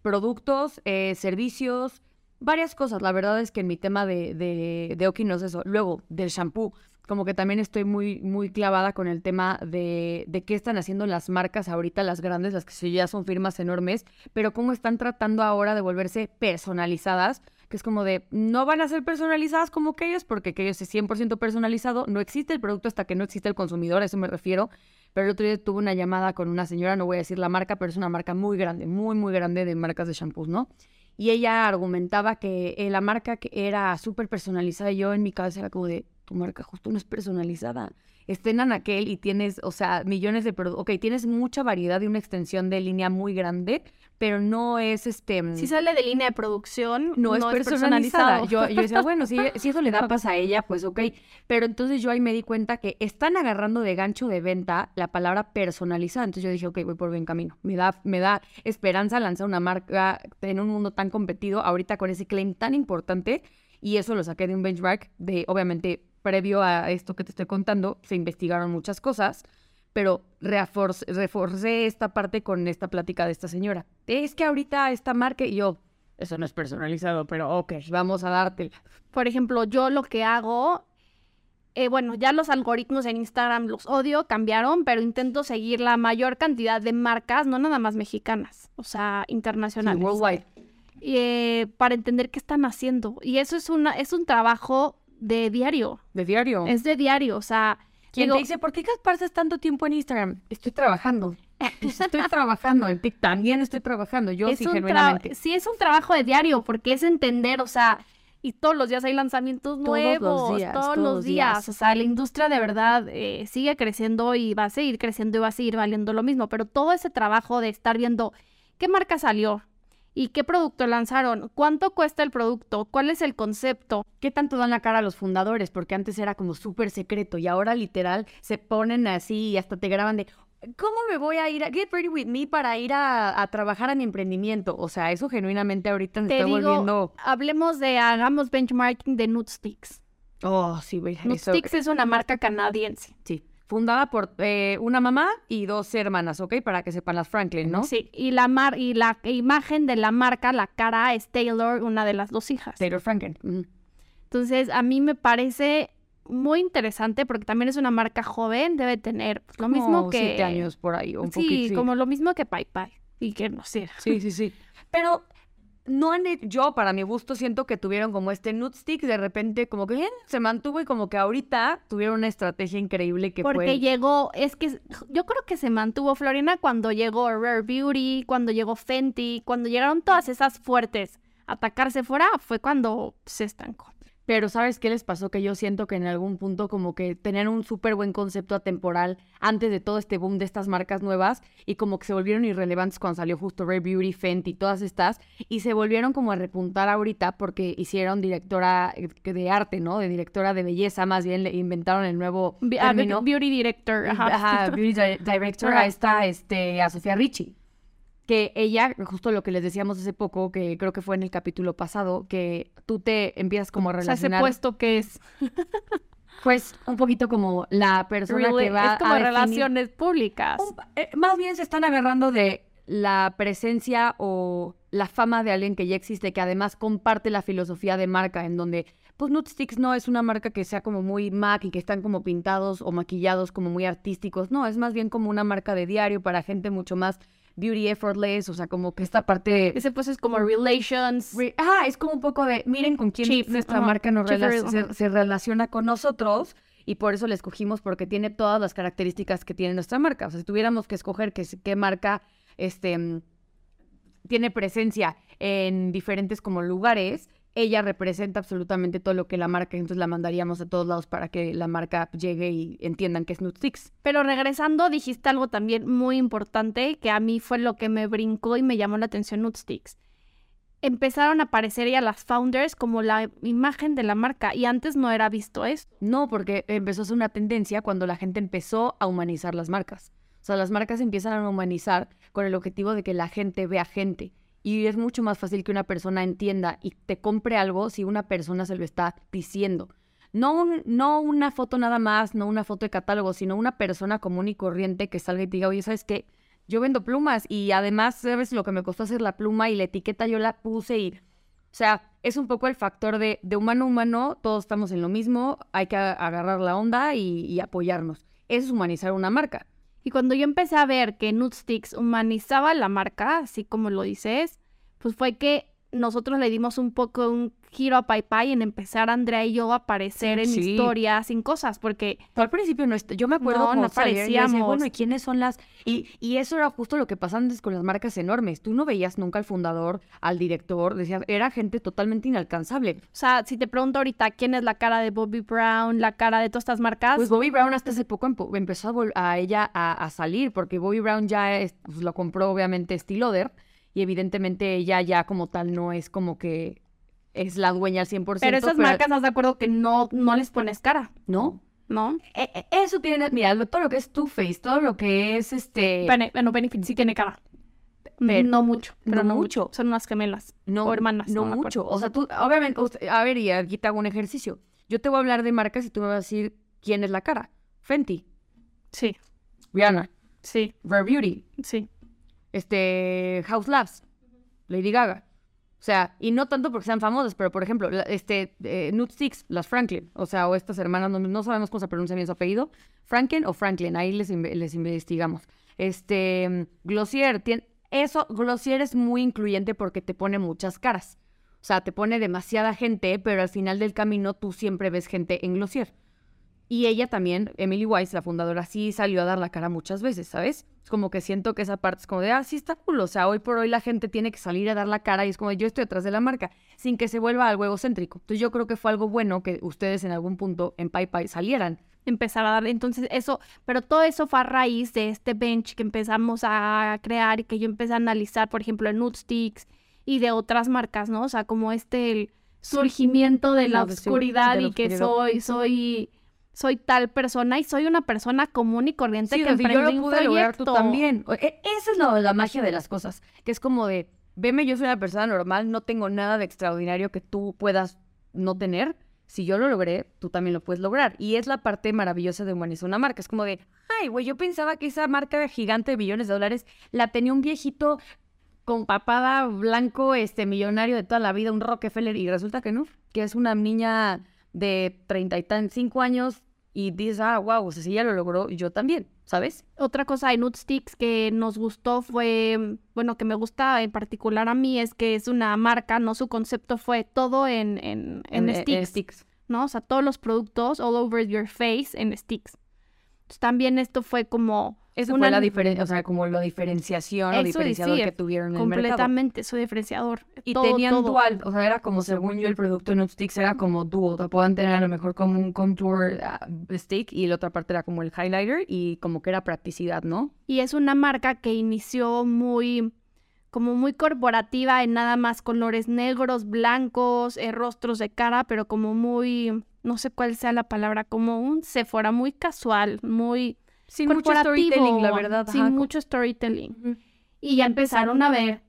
Productos, eh, servicios, varias cosas. La verdad es que en mi tema de, de, de Oki no es eso. Luego, del shampoo, como que también estoy muy, muy clavada con el tema de, de qué están haciendo las marcas ahorita, las grandes, las que ya son firmas enormes, pero cómo están tratando ahora de volverse personalizadas que es como de, no van a ser personalizadas como aquellos, porque aquellos es 100% personalizado, no existe el producto hasta que no existe el consumidor, a eso me refiero, pero el otro día tuve una llamada con una señora, no voy a decir la marca, pero es una marca muy grande, muy, muy grande de marcas de shampoos, ¿no? Y ella argumentaba que eh, la marca que era súper personalizada. Yo en mi cabeza era como de, tu marca justo no es personalizada. Estén en aquel y tienes, o sea, millones de productos. Ok, tienes mucha variedad y una extensión de línea muy grande, pero no es este. Si mm, sale de línea de producción, no, es, personalizada. Yo, yo decía, bueno, si, si eso le da paz a ella, pues ok. Pero entonces yo ahí me di cuenta que están agarrando de gancho de venta la palabra personalizada. Entonces yo dije, ok, voy por buen camino. Me da, me da esperanza lanzar una marca en un mundo tan competido, ahorita con ese claim tan importante. Y eso lo saqué de un benchmark de, obviamente, previo a esto que te estoy contando, se investigaron muchas cosas pero reforcé esta parte con esta plática de esta señora. Es que ahorita esta marca, y yo, eso no es personalizado, pero ok, vamos a dártela. Por ejemplo, yo lo que hago, eh, bueno, ya los algoritmos en Instagram los odio, cambiaron, pero intento seguir la mayor cantidad de marcas, no nada más mexicanas, o sea, internacionales. worldwide. Eh, para entender qué están haciendo. Y eso es, una, es un trabajo de diario. De diario. Es de diario, o sea quien te dice, ¿por qué pasas tanto tiempo en Instagram? Estoy trabajando. Estoy trabajando en TikTok. También estoy trabajando. Yo sí, genuinamente. Sí, es un trabajo de diario porque es entender, o sea, y todos los días hay lanzamientos nuevos. Los días, todos, los días. O sea, la industria de verdad eh, sigue creciendo y va a seguir creciendo y va a seguir valiendo lo mismo. Pero todo ese trabajo de estar viendo qué marca salió, ¿Y qué producto lanzaron? ¿Cuánto cuesta el producto? ¿Cuál es el concepto? ¿Qué tanto dan la cara a los fundadores? Porque antes era como súper secreto y ahora literal se ponen así y hasta te graban de, ¿cómo me voy a ir a Get Ready With Me para ir a, trabajar a mi emprendimiento? O sea, eso genuinamente ahorita me está volviendo... Hablemos de, hagamos benchmarking de Nutsticks. Oh, sí, güey. Nutsticks es una marca canadiense. Sí fundada por eh, una mamá y dos hermanas, ¿ok? Para que sepan las Franklin, ¿no? Sí, y la, mar y la imagen de la marca, la cara es Taylor, una de las dos hijas. Taylor Franklin. Entonces, a mí me parece muy interesante porque también es una marca joven, debe tener lo mismo que... siete años por ahí, un sí, como lo mismo que Pai Pai y que no sé. Sí, sí, sí. Pero no han yo para mi gusto siento que tuvieron como este nude stick de repente como que se mantuvo y como que ahorita tuvieron una estrategia increíble que porque llegó es que yo creo que se mantuvo Florina cuando llegó Rare Beauty cuando llegó Fenty cuando llegaron todas esas fuertes atacarse fuera fue cuando se estancó pero ¿sabes qué les pasó? Que yo siento que en algún punto como que tenían un súper buen concepto atemporal antes de todo este boom de estas marcas nuevas y como que se volvieron irrelevantes cuando salió justo Rare Beauty, Fenty, todas estas y se volvieron como a repuntar ahorita porque hicieron directora eh, de arte, ¿no? De directora de belleza, más bien le inventaron el nuevo ah, término. Beauty Director. Ajá, Beauty Director a esta, este, a Sofía Richie que ella, justo lo que les decíamos hace poco, que creo que fue en el capítulo pasado, que tú te empiezas como a relacionar... O sea, ese puesto que es... Pues un poquito como la persona que va es como a definir- relaciones públicas. Un- eh, más bien se están agarrando de la presencia o la fama de alguien que ya existe, que además comparte la filosofía de marca, en donde, pues Nutsticks no es una marca que sea como muy Mac y que están como pintados o maquillados como muy artísticos, no, es más bien como una marca de diario para gente mucho más beauty effortless, o sea, como que esta parte... Ese pues es como relations. Re- Ah, es como un poco de, miren con quién Chief, nuestra ajá, marca nos rela- rel- se, relaciona con nosotros y por eso la escogimos porque tiene todas las características que tiene nuestra marca. O sea, si tuviéramos que escoger qué, qué marca este, tiene presencia en diferentes como lugares, ella representa absolutamente todo lo que la marca, entonces la mandaríamos a todos lados para que la marca llegue y entiendan que es Nutsticks. Pero regresando, dijiste algo también muy importante que a mí fue lo que me brincó y me llamó la atención Nutsticks. Empezaron a aparecer ya las founders como la imagen de la marca y antes no era visto eso. No, porque empezó a ser una tendencia cuando la gente empezó a humanizar las marcas. O sea, las marcas empiezan a humanizar con el objetivo de que la gente vea gente. Y es mucho más fácil que una persona entienda y te compre algo si una persona se lo está diciendo. No, un- no una foto nada más, no una foto de catálogo, sino una persona común y corriente que salga y te diga, oye, ¿sabes qué? Yo vendo plumas y además, ¿sabes lo que me costó hacer la pluma y la etiqueta yo la puse y... O sea, es un poco el factor de, de humano a humano, todos estamos en lo mismo, hay que agarrar la onda y, y apoyarnos. Eso es humanizar una marca. Y cuando yo empecé a ver que Nutsticks humanizaba la marca, así como lo dices, pues fue que nosotros le dimos un poco un giro a Pai Pai en empezar Andrea y yo a aparecer en Sí. historias, sin cosas, porque al principio no yo me acuerdo No, cuando no yo decía, aparecíamos. bueno, ¿y quiénes son las? Y, y eso era justo lo que pasaba antes con las marcas enormes. Tú no veías nunca al fundador, al director, decías, era gente totalmente inalcanzable. O sea, si te pregunto ahorita quién es la cara de Bobby Brown, la cara de todas estas marcas, Pues Bobby Brown hasta hace poco empo- empezó a, a ella a, a salir, porque Bobby Brown ya es- pues, lo compró obviamente Stiloder, y evidentemente ella ya como tal no es como que es la dueña al 100%. pero esas marcas, ¿estás de acuerdo que no, no les pones cara? ¿No? ¿No? E- e- eso tiene, mira, todo lo que es Too Faced, todo lo que es este... Bene- bueno, Benefit sí tiene cara. Pero- no mucho, pero no no, mucho. mucho. Son unas gemelas. No, o hermanas, No, mucho. O sea, tú, obviamente, usted- a ver, y aquí te hago un ejercicio. Yo te voy a hablar de marcas y tú me vas a decir quién es la cara. Fenty, Sí, Rihanna, sí, Rare Beauty, sí. Este, House Labs, Lady Gaga. O sea, y no tanto porque sean famosas, pero por ejemplo, este, eh, Sticks, las Franklin, o sea, o estas hermanas, no, no sabemos cómo se pronuncia bien su apellido, Franklin o Franklin, ahí les, inve- les investigamos. Este, Glossier, tien- eso, Glossier es muy incluyente porque te pone muchas caras. O sea, te pone demasiada gente, pero al final del camino tú siempre ves gente en Glossier. Y ella también, Emily Weiss, la fundadora, sí salió a dar la cara muchas veces, ¿sabes? Es como que siento que esa parte es como de, ah, sí está cool. O sea, hoy por hoy la gente tiene que salir a dar la cara y es como, yo estoy detrás de la marca, sin que se vuelva algo egocéntrico. Entonces yo creo que fue algo bueno que ustedes en algún punto en Pai salieran. empezar a darle. Entonces, eso, pero todo eso fue a raíz de este bench que empezamos a crear y que yo empecé a analizar, por ejemplo, en Nutsticks y de otras marcas, ¿no? O sea, como este el surgimiento de la oscuridad de la y que oscuridad. soy, soy, soy tal persona y soy una persona común y corriente Sí, que sea, yo emprende lo un pude lograr tú también. E- Esa es la magia de las cosas, que es como de, veme, yo soy una persona normal, no tengo nada de extraordinario que tú puedas no tener. Si yo lo logré, tú también lo puedes lograr. Y es la parte maravillosa de humanizar una marca. Es como de, ay, güey, yo pensaba que esa marca gigante de billones de dólares la tenía un viejito con papada blanco, este millonario de toda la vida, un Rockefeller, y resulta que no, que es una niña de treinta y cinco años y dices, ah, wow, o sea, si ella lo logró, yo también, ¿sabes? Otra cosa de Nutsticks que nos gustó fue, bueno, que me gusta en particular a mí es que es una marca, ¿no? Su concepto fue todo en, en, en, eh, sticks, sticks. ¿no? O sea, todos los productos all over your face en sticks. Entonces, también esto fue como Una- fue la diferencia, o sea, como la diferenciación o Eso, diferenciador sí, que tuvieron en el mercado. completamente su diferenciador. Y Todo, tenían todo. dual, o sea, era como según yo el producto de Nutsticks era como dual, o sea, puedan tener a lo mejor como un contour ah, stick y la otra parte era como el highlighter y como que era practicidad, ¿no? Y es una marca que inició muy, como muy corporativa en nada más colores negros, blancos, eh, rostros de cara, pero como muy, no sé cuál sea la palabra, como un Sephora muy casual, muy Sin mucho storytelling, la verdad. Sin ajá, mucho storytelling. Y ya empezaron a ver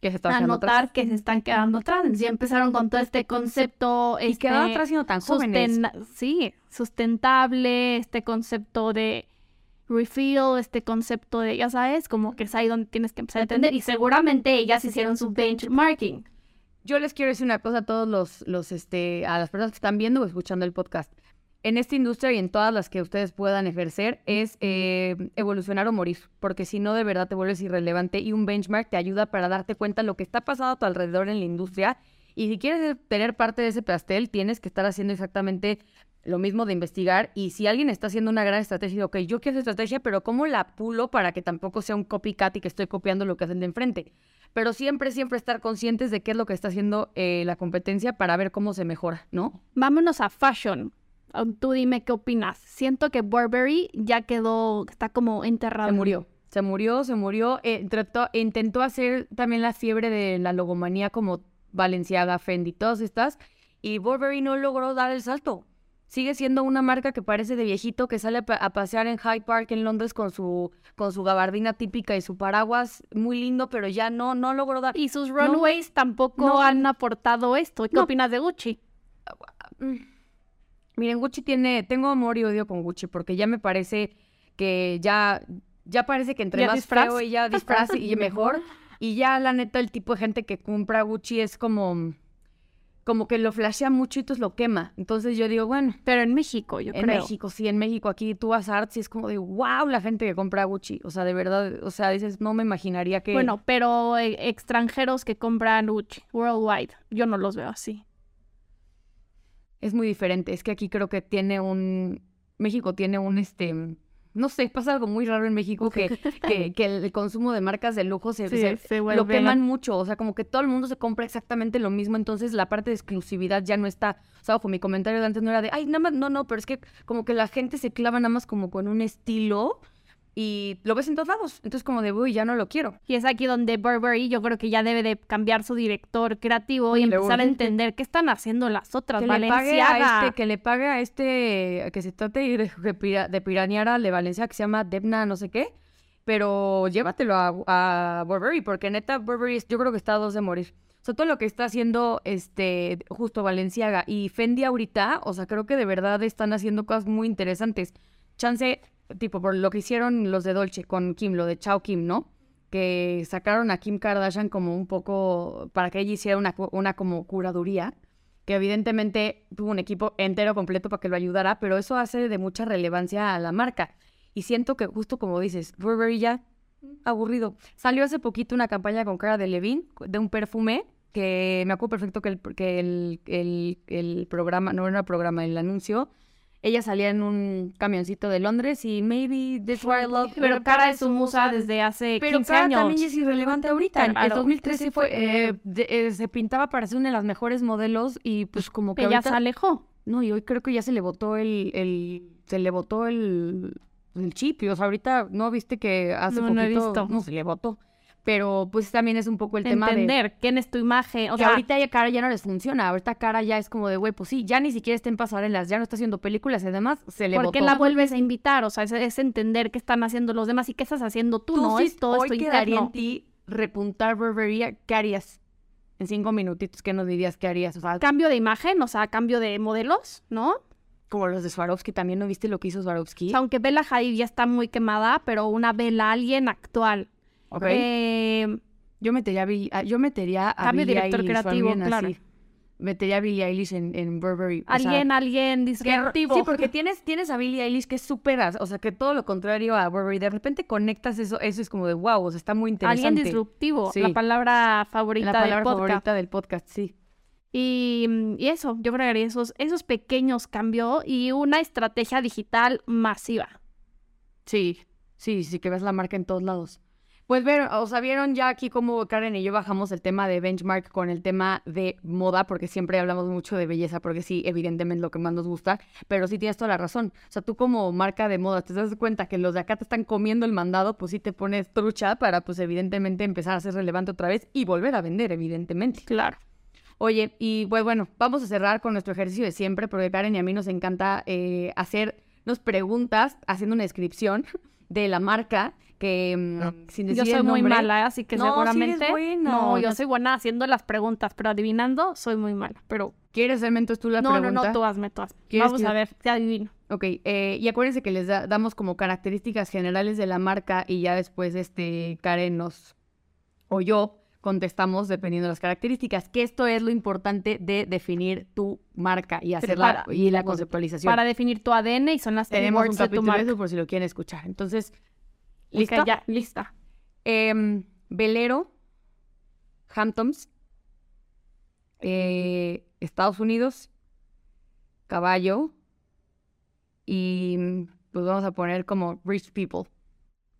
Que se está a atrás. notar que se están quedando atrás. Ya empezaron con todo este concepto. Y quedaron este, atrás siendo tan jóvenes. sí, sustentable, este concepto de refill, este concepto de, ya sabes, como que es ahí donde tienes que empezar a entender. Y seguramente ellas hicieron su benchmarking. Yo les quiero decir una cosa a todos los, los, este, a las personas que están viendo o escuchando el podcast. En esta industria y en todas las que ustedes puedan ejercer es eh, evolucionar o morir, porque si no de verdad te vuelves irrelevante y un benchmark te ayuda para darte cuenta de lo que está pasando a tu alrededor en la industria y si quieres tener parte de ese pastel tienes que estar haciendo exactamente lo mismo de investigar y si alguien está haciendo una gran estrategia, ok, yo quiero esa estrategia, pero ¿cómo la pulo para que tampoco sea un copycat y que estoy copiando lo que hacen de enfrente? Pero siempre, siempre estar conscientes de qué es lo que está haciendo eh, la competencia para ver cómo se mejora, ¿no? Vámonos a fashion. Ah, Tú dime qué opinas. Siento que Burberry ya quedó, está como enterrado. Se murió. Se murió, se murió. Eh, trató- intentó hacer también la fiebre de la logomanía como Balenciaga, Fendi, todas estas. Y Burberry no logró dar el salto. Sigue siendo una marca que parece de viejito que sale a pa- a pasear en Hyde Park en Londres con su, con su gabardina típica y su paraguas muy lindo, pero ya no, no logró dar. Y sus runways tampoco No. han aportado esto. ¿Qué No. opinas de Gucci? Mm. Miren, Gucci tiene, tengo amor y odio con Gucci porque ya me parece que ya, ya parece que entre ¿Ya más disfraz? feo ella disfraz y mejor. Y ya la neta el tipo de gente que compra Gucci es como, como que lo flashea mucho y entonces lo quema. Entonces yo digo, bueno, Pero en México, yo en creo. México, sí, en México, aquí tú vas a Arts y es como de, wow, la gente que compra Gucci. O sea, de verdad, o sea, dices, no me imaginaría que... Bueno, pero eh, extranjeros que compran Gucci worldwide, yo no los veo así. Es muy diferente. Es que aquí creo que tiene un. México tiene un este. No sé, pasa algo muy raro en México que, que, que el consumo de marcas de lujo se, Sí, se- se lo queman mucho. O sea, como que todo el mundo se compra exactamente lo mismo. Entonces la parte de exclusividad ya no está. O sea, ojo, mi comentario de antes no era de ay, nada más, no, no, pero es que como que la gente se clava nada más como con un estilo y lo ves en todos lados. Entonces, como de uy, ya no lo quiero. Y es aquí donde Burberry yo creo que ya debe de cambiar su director creativo y empezar a entender qué están haciendo las otras. Que le pague a este, que le pague a este, que se trate de, pira- de pirañear al de Valencia que se llama Debna no sé qué, pero llévatelo a, a Burberry, porque neta Burberry yo creo que está a dos de morir. O sea, todo lo que está haciendo este justo Valenciaga y Fendi ahorita, o sea, creo que de verdad están haciendo cosas muy interesantes. Chance, tipo, por lo que hicieron los de Dolce con Kim, lo de Chao Kim, ¿no? Que sacaron a Kim Kardashian como un poco para que ella hiciera una, como curaduría que evidentemente tuvo un equipo entero completo para que lo ayudara, pero eso hace de mucha relevancia a la marca. Y siento que justo como dices, Burberry ya aburrido. Salió hace poquito una campaña con Cara de Levine de un perfume que me acuerdo perfecto que el, que el, el- el programa, no era programa, el anuncio, ella salía en un camioncito de Londres y maybe this what I love. Pero Cara es su musa desde hace Pero 15 Cara años. también es irrelevante ahorita. En- Claro. 2013 fue, eh, de- eh, se pintaba para ser una de las mejores modelos y pues como que Ella ahorita... se alejó. No, y hoy creo que ya se le botó el, el se le botó el, el chip. y, O sea, ahorita no viste que hace No, no he poquito visto. no se le botó. Pero pues también es un poco el tema de Entender quién es tu imagen. O sea, ahorita ya cara ya no les funciona. Ahorita cara ya es como de, güey, pues sí, ya ni siquiera está en pasarelas, ya no está haciendo películas y además se le ¿por botó. qué la vuelves a invitar? O sea, es, es entender qué están haciendo los demás y qué estás haciendo tú, Tú no sí es todo hoy esto quedaría interno. en ti repuntar Burberry, ¿qué harías? En cinco minutitos, ¿qué nos dirías que harías? O sea, Cambio de imagen, o sea, cambio de modelos, ¿no? como los de Swarovski, también no viste lo que hizo O Swarovski. sea, aunque Bella Hadid ya está muy quemada, pero una Bella alguien actual. Ok. Eh, Yo metería a Billie, yo metería a Cambio Billie director Eilish, creativo, claro. así. Metería a Billie Eilish en, en Burberry. o sea, alguien, alguien disruptivo. sí, porque tienes, tienes a Billie Eilish que es súper, as- o sea, que todo lo contrario a Burberry. De repente conectas eso, eso es como de wow, o sea, está muy interesante. Alguien disruptivo, Sí. la palabra favorita La palabra del podcast. favorita del podcast, sí. Y, y eso, yo creo que haría esos, esos pequeños cambios y una estrategia digital masiva. Sí, sí, sí, que ves la marca en todos lados. Pues ver, o sea, vieron ya aquí cómo Karen y yo bajamos el tema de benchmark con el tema de moda, porque siempre hablamos mucho de belleza, porque sí, evidentemente es lo que más nos gusta, pero sí tienes toda la razón. O sea, tú como marca de moda te das cuenta que los de acá te están comiendo el mandado, pues sí te pones trucha para, pues evidentemente empezar a ser relevante otra vez y volver a vender, evidentemente. Claro. Oye, y pues bueno, vamos a cerrar con nuestro ejercicio de siempre, porque Karen y a mí nos encanta eh, hacernos preguntas, haciendo una descripción de la marca que mm, sin Yo decir soy el muy mala, así que No, seguramente... buena. No, yo No. soy buena haciendo las preguntas, pero adivinando soy muy mala. Pero ¿Quieres hacerme entonces tú la no, pregunta? no, no, tú hazme, tú hazme. ¿Quieres Vamos que- a ver, te adivino. Ok, eh, y acuérdense que les da- damos como características generales de la marca y ya después este Karen nos o yo contestamos dependiendo de las características, que esto es lo importante de definir tu marca y hacerla para- y la conceptualización. Para definir tu ADN y son las Tenemos un keywords de tu capítulo marca. eso por si lo quieren escuchar. Entonces, Ok, ¿listo? ya, lista. Em, velero, Hamptons, eh, Estados Unidos, caballo y pues vamos a poner como rich people.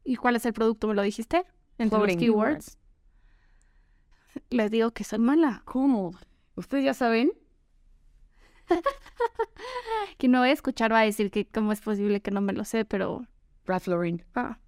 ¿Y cuál es el producto? ¿Me lo dijiste? Entre los keywords. Les digo que soy mala. ¿Cómo? ¿Ustedes ya saben? Quien me va a escuchar va a decir que cómo es posible que no me lo sé, pero... Ralph Lauren. Ah,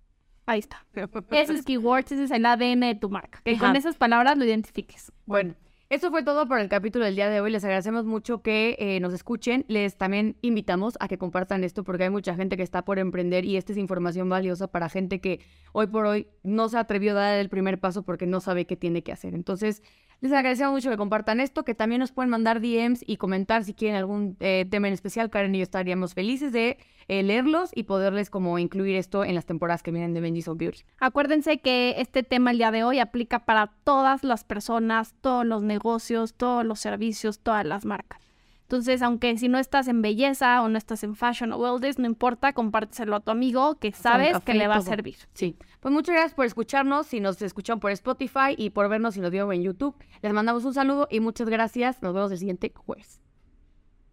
ahí está. Esos keywords, ese es el ADN de tu marca. Que con esas palabras lo identifiques. Bueno, eso fue todo por el capítulo del día de hoy. Les agradecemos mucho que eh, nos escuchen. Les también invitamos a que compartan esto porque hay mucha gente que está por emprender y esta es información valiosa para gente que hoy por hoy no se atrevió a dar el primer paso porque no sabe qué tiene que hacer. Entonces, les agradecemos mucho que compartan esto, que también nos pueden mandar DMs y comentar si quieren algún eh, tema en especial. Karen y yo estaríamos felices de eh, leerlos y poderles como incluir esto en las temporadas que vienen de Benji's of Beauty. Acuérdense que este tema el día de hoy aplica para todas las personas, todos los negocios, todos los servicios, todas las marcas. Entonces, aunque si no estás en belleza o no estás en fashion o wellness, no importa, compárteselo a tu amigo que sabes café, que le va a servir. Sí. Pues muchas gracias por escucharnos, si nos escuchan por Spotify y por vernos si nos vieron en YouTube. Les mandamos un saludo y muchas gracias. Nos vemos el siguiente jueves.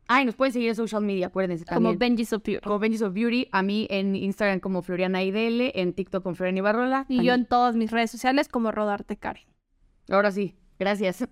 Ah, y nos pueden seguir en social media, acuérdense Como también. Benji's of Beauty. como Benji's of Beauty, a mí en Instagram como Floriana IDL, en TikTok con Floriana Ibarrola. Y yo en todas mis redes sociales como Rodarte Karen. Ahora sí, gracias.